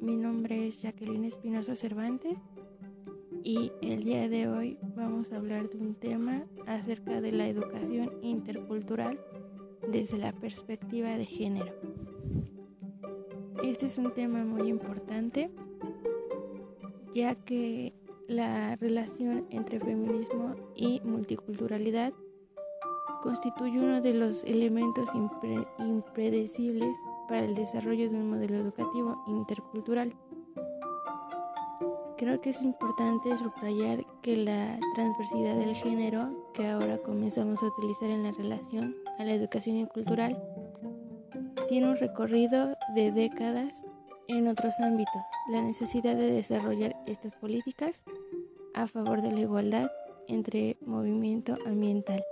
Mi nombre es Jacqueline Espinosa Cervantes y el día de hoy vamos a hablar de un tema acerca de la educación intercultural desde la perspectiva de género. Este es un tema muy importante ya que la relación entre feminismo y multiculturalidad constituye uno de los elementos impredecibles para el desarrollo de un modelo educativo intercultural. Creo que es importante subrayar que la transversidad del género, que ahora comenzamos a utilizar en la relación a la educación cultural, tiene un recorrido de décadas en otros ámbitos. La necesidad de desarrollar estas políticas a favor de la igualdad entre movimiento ambiental.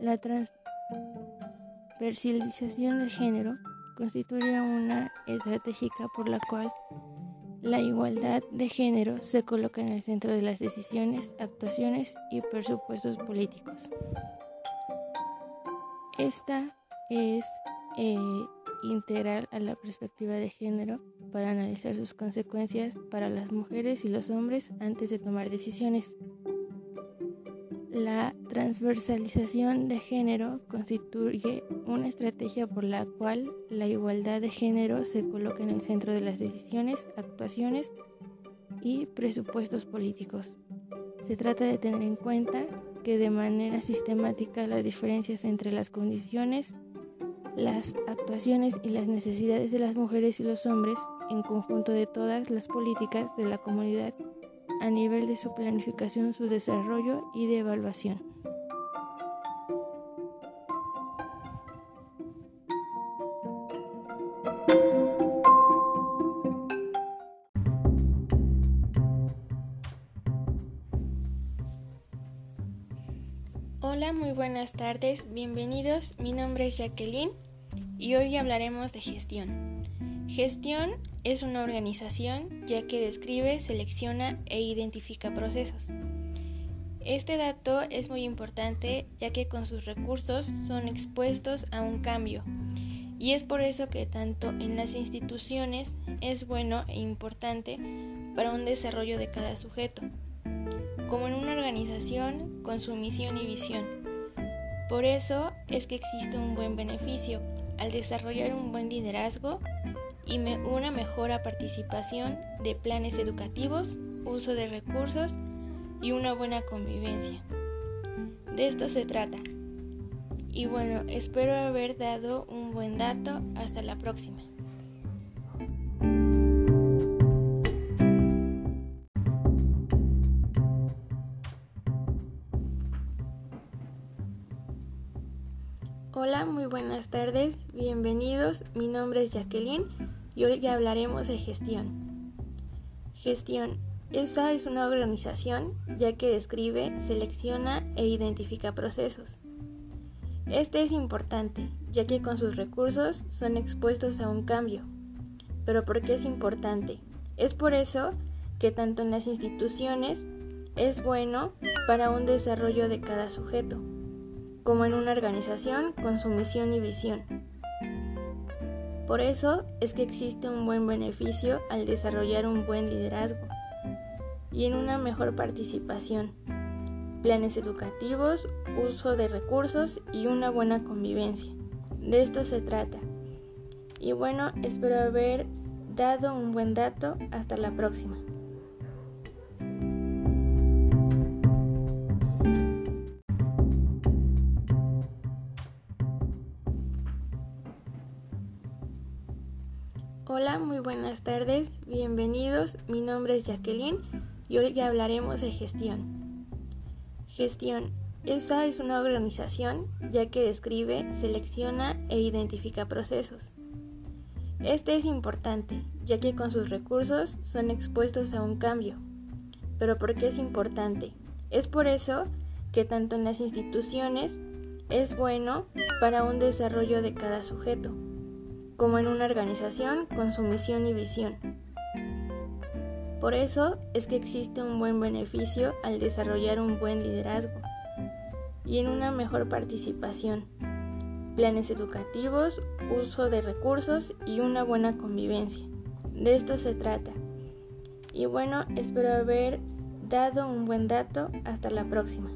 La transversalización del género constituye una estratégica por la cual la igualdad de género se coloca en el centro de las decisiones, actuaciones y presupuestos políticos. Esta es eh, integral a la perspectiva de género para analizar sus consecuencias para las mujeres y los hombres antes de tomar decisiones. La transversalización de género constituye una estrategia por la cual la igualdad de género se coloca en el centro de las decisiones, actuaciones y presupuestos políticos. Se trata de tener en cuenta que de manera sistemática las diferencias entre las condiciones, las actuaciones y las necesidades de las mujeres y los hombres en conjunto de todas las políticas de la comunidad a nivel de su planificación, su desarrollo y de evaluación. Hola, muy buenas tardes, bienvenidos. Mi nombre es Jacqueline y hoy hablaremos de gestión. Gestión es una organización ya que describe, selecciona e identifica procesos. Este dato es muy importante ya que con sus recursos son expuestos a un cambio y es por eso que tanto en las instituciones es bueno e importante para un desarrollo de cada sujeto, como en una organización con su misión y visión. Por eso es que existe un buen beneficio al desarrollar un buen liderazgo y una mejora participación de planes educativos, uso de recursos y una buena convivencia. De esto se trata. Y bueno, espero haber dado un buen dato. Hasta la próxima. Hola, muy buenas tardes, bienvenidos. Mi nombre es Jacqueline y hoy hablaremos de gestión. Gestión. Esta es una organización ya que describe, selecciona e identifica procesos. Este es importante ya que con sus recursos son expuestos a un cambio. Pero ¿por qué es importante? Es por eso que tanto en las instituciones es bueno para un desarrollo de cada sujeto, como en una organización con su misión y visión. Por eso es que existe un buen beneficio al desarrollar un buen liderazgo y en una mejor participación, planes educativos, uso de recursos y una buena convivencia. De esto se trata. Y bueno, espero haber dado un buen dato. Hasta la próxima. Hola, muy buenas tardes, bienvenidos. Mi nombre es Jacqueline y hoy hablaremos de gestión. Gestión. Esta es una organización ya que describe, selecciona e identifica procesos. Este es importante ya que con sus recursos son expuestos a un cambio. Pero ¿por qué es importante? Es por eso que tanto en las instituciones es bueno para un desarrollo de cada sujeto como en una organización con su misión y visión. Por eso es que existe un buen beneficio al desarrollar un buen liderazgo y en una mejor participación, planes educativos, uso de recursos y una buena convivencia. De esto se trata. Y bueno, espero haber dado un buen dato. Hasta la próxima.